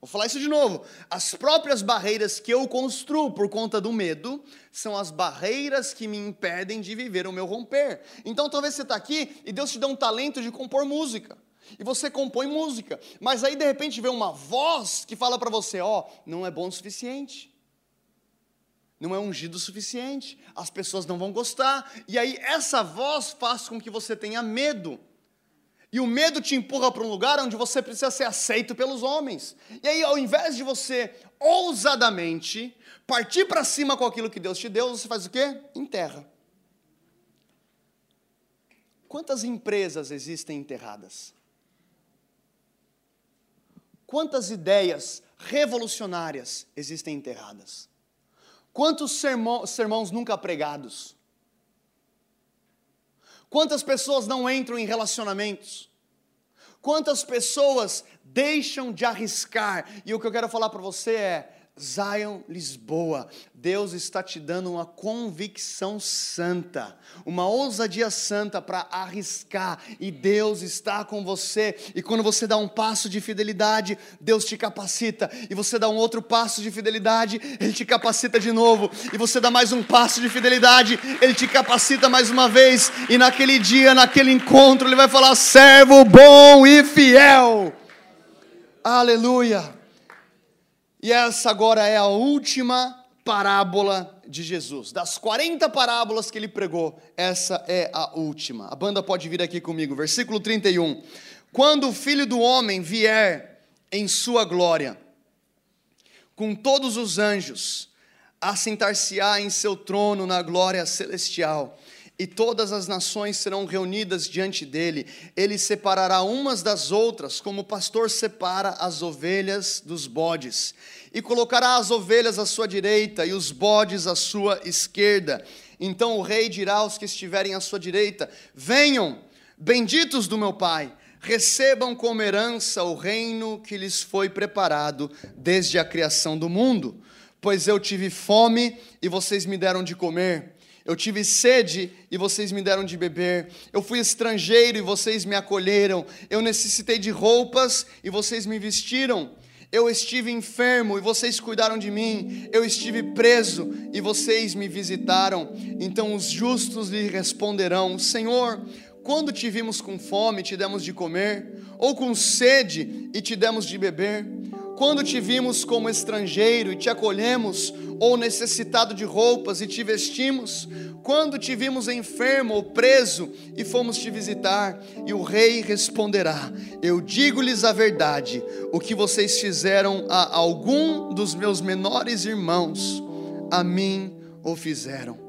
Vou falar isso de novo. As próprias barreiras que eu construo por conta do medo são as barreiras que me impedem de viver o meu romper. Então talvez você está aqui e Deus te dá um talento de compor música. E você compõe música, mas aí de repente vem uma voz que fala para você: ó, oh, não é bom o suficiente não é ungido o suficiente, as pessoas não vão gostar, e aí essa voz faz com que você tenha medo. E o medo te empurra para um lugar onde você precisa ser aceito pelos homens. E aí, ao invés de você ousadamente partir para cima com aquilo que Deus te deu, você faz o quê? Enterra. Quantas empresas existem enterradas? Quantas ideias revolucionárias existem enterradas? Quantos sermões nunca pregados? Quantas pessoas não entram em relacionamentos? Quantas pessoas deixam de arriscar? E o que eu quero falar para você é: Zion Lisboa, Deus está te dando uma convicção santa, uma ousadia santa para arriscar, e Deus está com você. E quando você dá um passo de fidelidade, Deus te capacita, e você dá um outro passo de fidelidade, Ele te capacita de novo, e você dá mais um passo de fidelidade, Ele te capacita mais uma vez, e naquele dia, naquele encontro, Ele vai falar: servo bom e fiel. Aleluia. E essa agora é a última parábola de Jesus. Das 40 parábolas que ele pregou, essa é a última. A banda pode vir aqui comigo, versículo 31. Quando o filho do homem vier em sua glória, com todos os anjos, assentar-se-á em seu trono na glória celestial e todas as nações serão reunidas diante dele. Ele separará umas das outras, como o pastor separa as ovelhas dos bodes, e colocará as ovelhas à sua direita e os bodes à sua esquerda. Então o rei dirá aos que estiverem à sua direita: Venham, benditos do meu Pai, recebam como herança o reino que lhes foi preparado desde a criação do mundo. Pois eu tive fome e vocês me deram de comer eu tive sede e vocês me deram de beber. Eu fui estrangeiro e vocês me acolheram. Eu necessitei de roupas e vocês me vestiram. Eu estive enfermo e vocês cuidaram de mim. Eu estive preso e vocês me visitaram. Então os justos lhe responderão: Senhor, quando te vimos com fome, te demos de comer, ou com sede e te demos de beber? Quando te vimos como estrangeiro e te acolhemos, ou necessitado de roupas e te vestimos? Quando te vimos enfermo ou preso e fomos te visitar? E o rei responderá: Eu digo-lhes a verdade, o que vocês fizeram a algum dos meus menores irmãos, a mim o fizeram.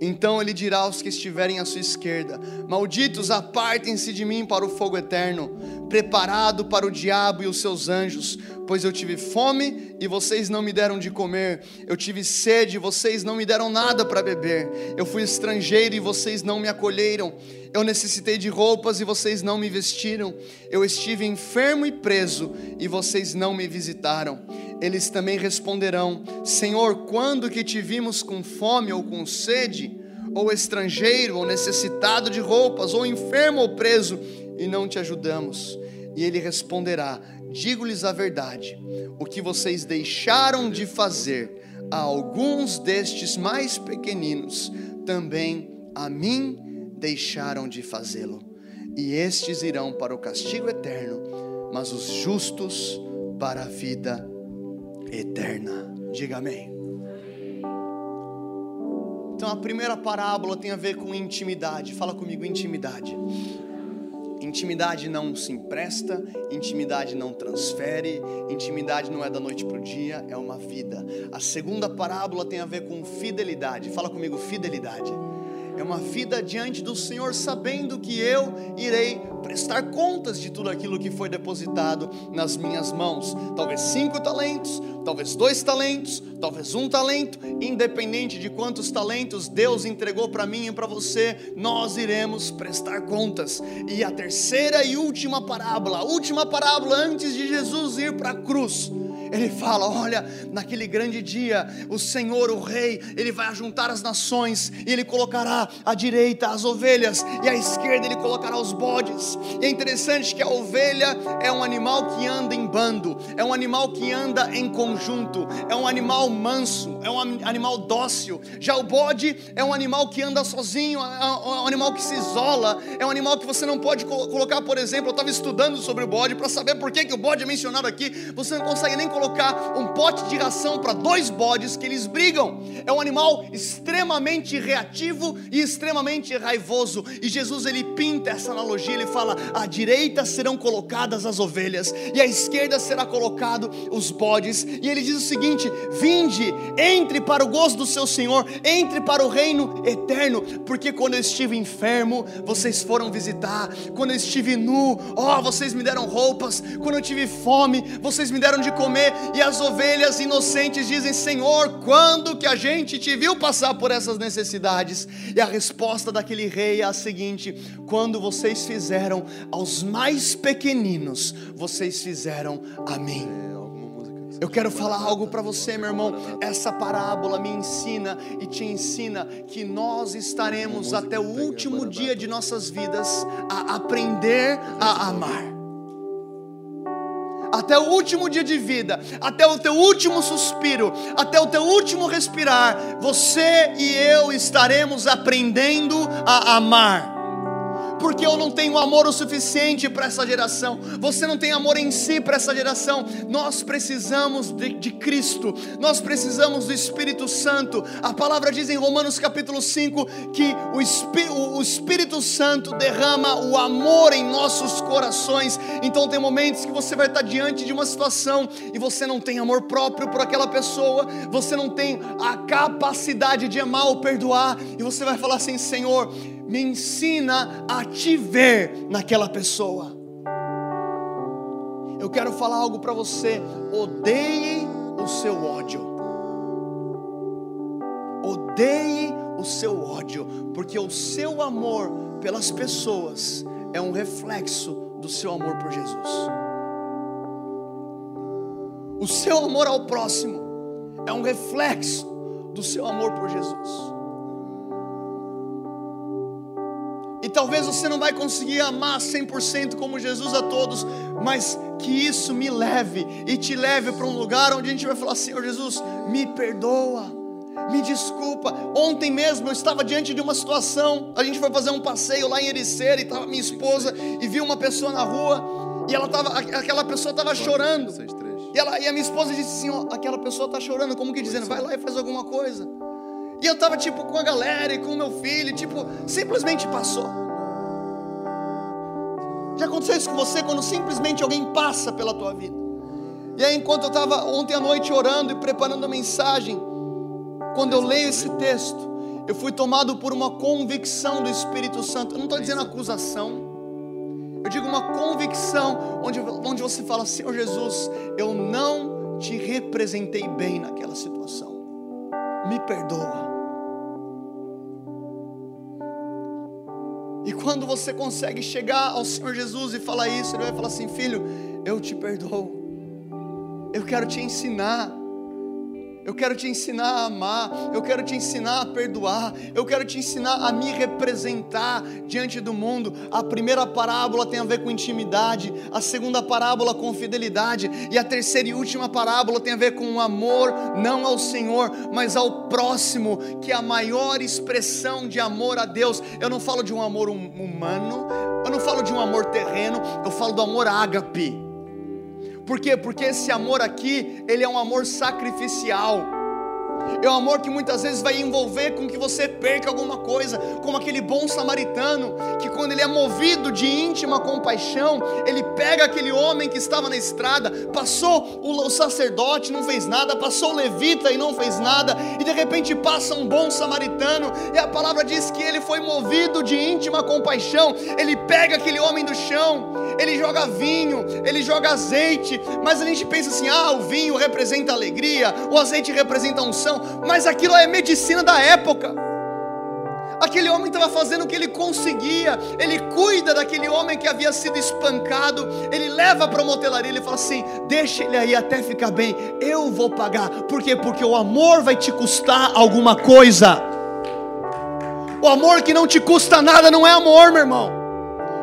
Então ele dirá aos que estiverem à sua esquerda: Malditos, apartem-se de mim para o fogo eterno, preparado para o diabo e os seus anjos, pois eu tive fome e vocês não me deram de comer, eu tive sede e vocês não me deram nada para beber, eu fui estrangeiro e vocês não me acolheram, eu necessitei de roupas e vocês não me vestiram, eu estive enfermo e preso e vocês não me visitaram. Eles também responderão: Senhor, quando que te vimos com fome ou com sede, ou estrangeiro, ou necessitado de roupas, ou enfermo ou preso, e não te ajudamos? E ele responderá: Digo-lhes a verdade, o que vocês deixaram de fazer a alguns destes mais pequeninos, também a mim deixaram de fazê-lo. E estes irão para o castigo eterno, mas os justos para a vida eterna. Diga amém. Então a primeira parábola tem a ver com intimidade. Fala comigo, intimidade. Intimidade não se empresta, intimidade não transfere, intimidade não é da noite para o dia, é uma vida. A segunda parábola tem a ver com fidelidade. Fala comigo, fidelidade. É uma vida diante do Senhor, sabendo que eu irei prestar contas de tudo aquilo que foi depositado nas minhas mãos. Talvez cinco talentos, talvez dois talentos, talvez um talento, independente de quantos talentos Deus entregou para mim e para você, nós iremos prestar contas. E a terceira e última parábola, a última parábola antes de Jesus ir para a cruz ele fala: Olha, naquele grande dia, o Senhor, o Rei, ele vai ajuntar as nações, e ele colocará à direita as ovelhas, e à esquerda ele colocará os bodes. E é interessante que a ovelha é um animal que anda em bando, é um animal que anda em conjunto, é um animal manso, é um animal dócil. Já o bode é um animal que anda sozinho, é um animal que se isola, é um animal que você não pode colocar, por exemplo, eu estava estudando sobre o bode para saber por que, que o bode é mencionado aqui, você não consegue nem colocar um pote de ração para dois bodes que eles brigam. É um animal extremamente reativo e extremamente raivoso. E Jesus ele pinta essa analogia, ele fala: à direita serão colocadas as ovelhas e à esquerda será colocado os bodes. E ele diz o seguinte: Vinde, entre para o gozo do seu Senhor, entre para o reino eterno, porque quando eu estive enfermo, vocês foram visitar, quando eu estive nu, ó, oh, vocês me deram roupas, quando eu tive fome, vocês me deram de comer, e as ovelhas inocentes dizem: Senhor, quando que a gente te viu passar por essas necessidades? E a resposta daquele rei é a seguinte: quando vocês fizeram aos mais pequeninos, vocês fizeram a mim. Eu quero falar algo para você, meu irmão. Essa parábola me ensina e te ensina que nós estaremos até o último dia de nossas vidas a aprender a amar. Até o último dia de vida, até o teu último suspiro, até o teu último respirar, você e eu estaremos aprendendo a amar porque eu não tenho amor o suficiente para essa geração, você não tem amor em si para essa geração. Nós precisamos de, de, Cristo, nós precisamos do Espírito Santo. A palavra diz em Romanos capítulo 5 que o, Espí, o, o Espírito Santo derrama o amor em nossos corações. Então, tem momentos que você vai estar diante de uma situação e você não tem amor próprio por aquela pessoa, você não tem a capacidade de amar ou perdoar, e você vai falar assim: Senhor me ensina a te ver naquela pessoa. Eu quero falar algo para você. Odeie o seu ódio. Odeie o seu ódio, porque o seu amor pelas pessoas é um reflexo do seu amor por Jesus. O seu amor ao próximo é um reflexo do seu amor por Jesus. Talvez você não vai conseguir amar 100% como Jesus a todos, mas que isso me leve e te leve para um lugar onde a gente vai falar: Senhor Jesus, me perdoa, me desculpa. Ontem mesmo eu estava diante de uma situação, a gente foi fazer um passeio lá em Ericeira e estava minha esposa e viu uma pessoa na rua e ela tava, aquela pessoa estava chorando. E, ela, e a minha esposa disse assim: ó, aquela pessoa está chorando, como que dizendo, vai lá e faz alguma coisa. E eu estava tipo com a galera e com o meu filho, tipo, simplesmente passou. Já aconteceu isso com você quando simplesmente alguém passa pela tua vida? E aí, enquanto eu estava ontem à noite orando e preparando a mensagem, quando eu leio esse texto, eu fui tomado por uma convicção do Espírito Santo. Eu não estou dizendo acusação, eu digo uma convicção, onde, onde você fala: Senhor Jesus, eu não te representei bem naquela situação, me perdoa. E quando você consegue chegar ao Senhor Jesus e falar isso, Ele vai falar assim: Filho, eu te perdoo. Eu quero te ensinar eu quero te ensinar a amar, eu quero te ensinar a perdoar, eu quero te ensinar a me representar diante do mundo. A primeira parábola tem a ver com intimidade, a segunda parábola com fidelidade, e a terceira e última parábola tem a ver com o amor, não ao Senhor, mas ao próximo, que é a maior expressão de amor a Deus. Eu não falo de um amor hum, humano, eu não falo de um amor terreno, eu falo do amor ágape por quê? Porque esse amor aqui, ele é um amor sacrificial. É um amor que muitas vezes vai envolver com que você perca alguma coisa, como aquele bom samaritano, que quando ele é movido de íntima compaixão, ele pega aquele homem que estava na estrada, passou o, sacerdote, não fez nada, passou o levita e não fez nada, e de repente passa um bom samaritano, e a palavra diz que ele foi movido de íntima compaixão, ele pega aquele homem do chão, ele joga vinho, ele joga azeite, mas a gente pensa assim: ah, o vinho representa alegria, o azeite representa unção mas aquilo é medicina da época. Aquele homem estava fazendo o que ele conseguia, ele cuida daquele homem que havia sido espancado, ele leva para a motelaria, ele fala assim: deixa ele aí até ficar bem, eu vou pagar, por quê? Porque o amor vai te custar alguma coisa. O amor que não te custa nada não é amor, meu irmão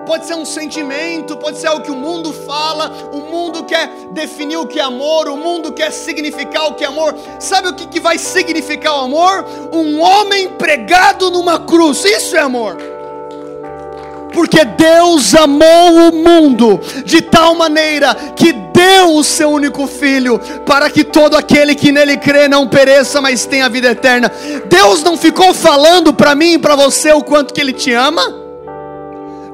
pode ser um sentimento, pode ser algo que o mundo fala, o mundo quer definir o que é amor, o mundo quer significar o que é amor. Sabe o que, que vai significar o amor? Um homem pregado numa cruz, isso é amor. Porque Deus amou o mundo de tal maneira que deu o seu único filho, para que todo aquele que nele crê não pereça, mas tenha vida eterna. Deus não ficou falando para mim e para você o quanto que ele te ama.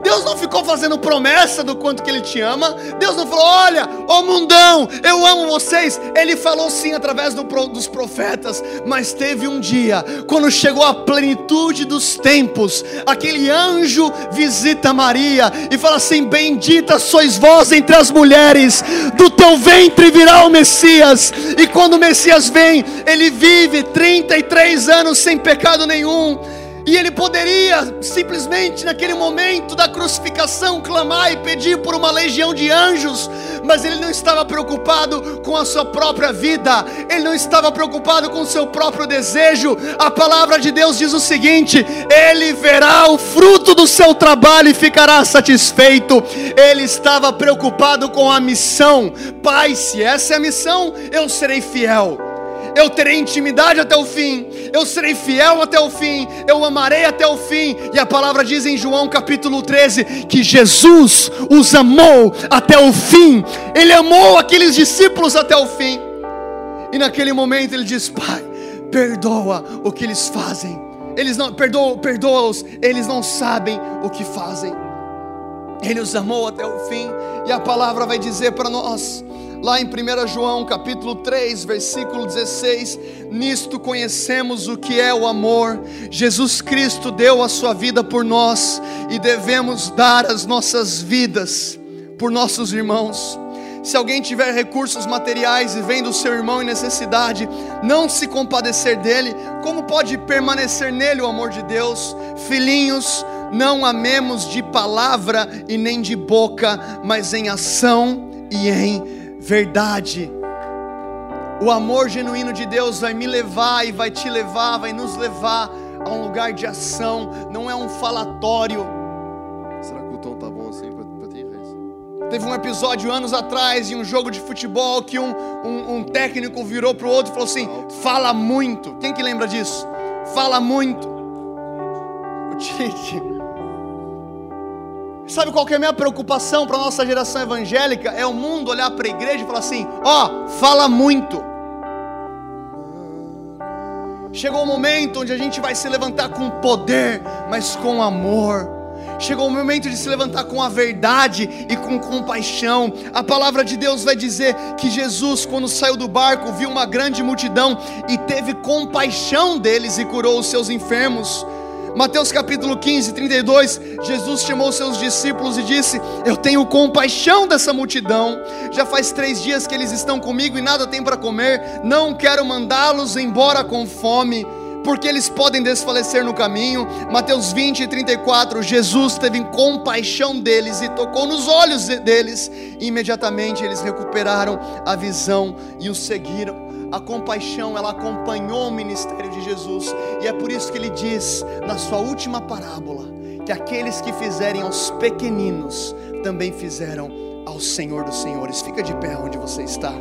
Deus não ficou fazendo promessa do quanto que Ele te ama. Deus não falou: olha, ô mundão, eu amo vocês. Ele falou sim através do, dos profetas. Mas teve um dia, quando chegou a plenitude dos tempos, aquele anjo visita Maria e fala assim: Bendita sois vós entre as mulheres, do teu ventre virá o Messias. E quando o Messias vem, ele vive 33 anos sem pecado nenhum e ele poderia simplesmente naquele momento da crucificação clamar e pedir por uma legião de anjos, mas ele não estava preocupado com a sua própria vida, ele não estava preocupado com o seu próprio desejo. A palavra de Deus diz o seguinte: ele verá o fruto do seu trabalho e ficará satisfeito. Ele estava preocupado com a missão. Pai, se essa é a missão, eu serei fiel eu terei intimidade até o fim, eu serei fiel até o fim, eu amarei até o fim. E a palavra diz em João capítulo 13 que Jesus os amou até o fim, ele amou aqueles discípulos até o fim. E naquele momento ele diz: Pai, perdoa o que eles fazem. Eles não perdoa, perdoa-os, eles não sabem o que fazem. Ele os amou até o fim, e a palavra vai dizer para nós lá em 1 João capítulo 3, versículo 16, nisto conhecemos o que é o amor. Jesus Cristo deu a sua vida por nós e devemos dar as nossas vidas por nossos irmãos. Se alguém tiver recursos materiais e vendo o seu irmão em necessidade, não se compadecer dele, como pode permanecer nele o amor de Deus? Filhinhos, não amemos de palavra e nem de boca, mas em ação e em verdade. O amor genuíno de Deus vai me levar e vai te levar, vai nos levar a um lugar de ação, não é um falatório. Será que o tom tá bom assim para ti, Reis? Teve um episódio anos atrás em um jogo de futebol que um, um, um técnico virou para o outro e falou assim: fala muito. Quem que lembra disso? Fala muito. O Tite Sabe qual que é a minha preocupação para a nossa geração evangélica? É o mundo olhar para a igreja e falar assim: ó, oh, fala muito. Chegou o momento onde a gente vai se levantar com poder, mas com amor. Chegou o momento de se levantar com a verdade e com compaixão. A palavra de Deus vai dizer que Jesus, quando saiu do barco, viu uma grande multidão e teve compaixão deles e curou os seus enfermos. Mateus capítulo 15, 32, Jesus chamou seus discípulos e disse: Eu tenho compaixão dessa multidão, já faz três dias que eles estão comigo e nada tem para comer, não quero mandá-los embora com fome, porque eles podem desfalecer no caminho. Mateus 20 e 34, Jesus teve compaixão deles e tocou nos olhos deles, e imediatamente eles recuperaram a visão e o seguiram a compaixão ela acompanhou o ministério de Jesus, e é por isso que ele diz na sua última parábola que aqueles que fizerem aos pequeninos também fizeram ao Senhor dos Senhores. Fica de pé onde você está.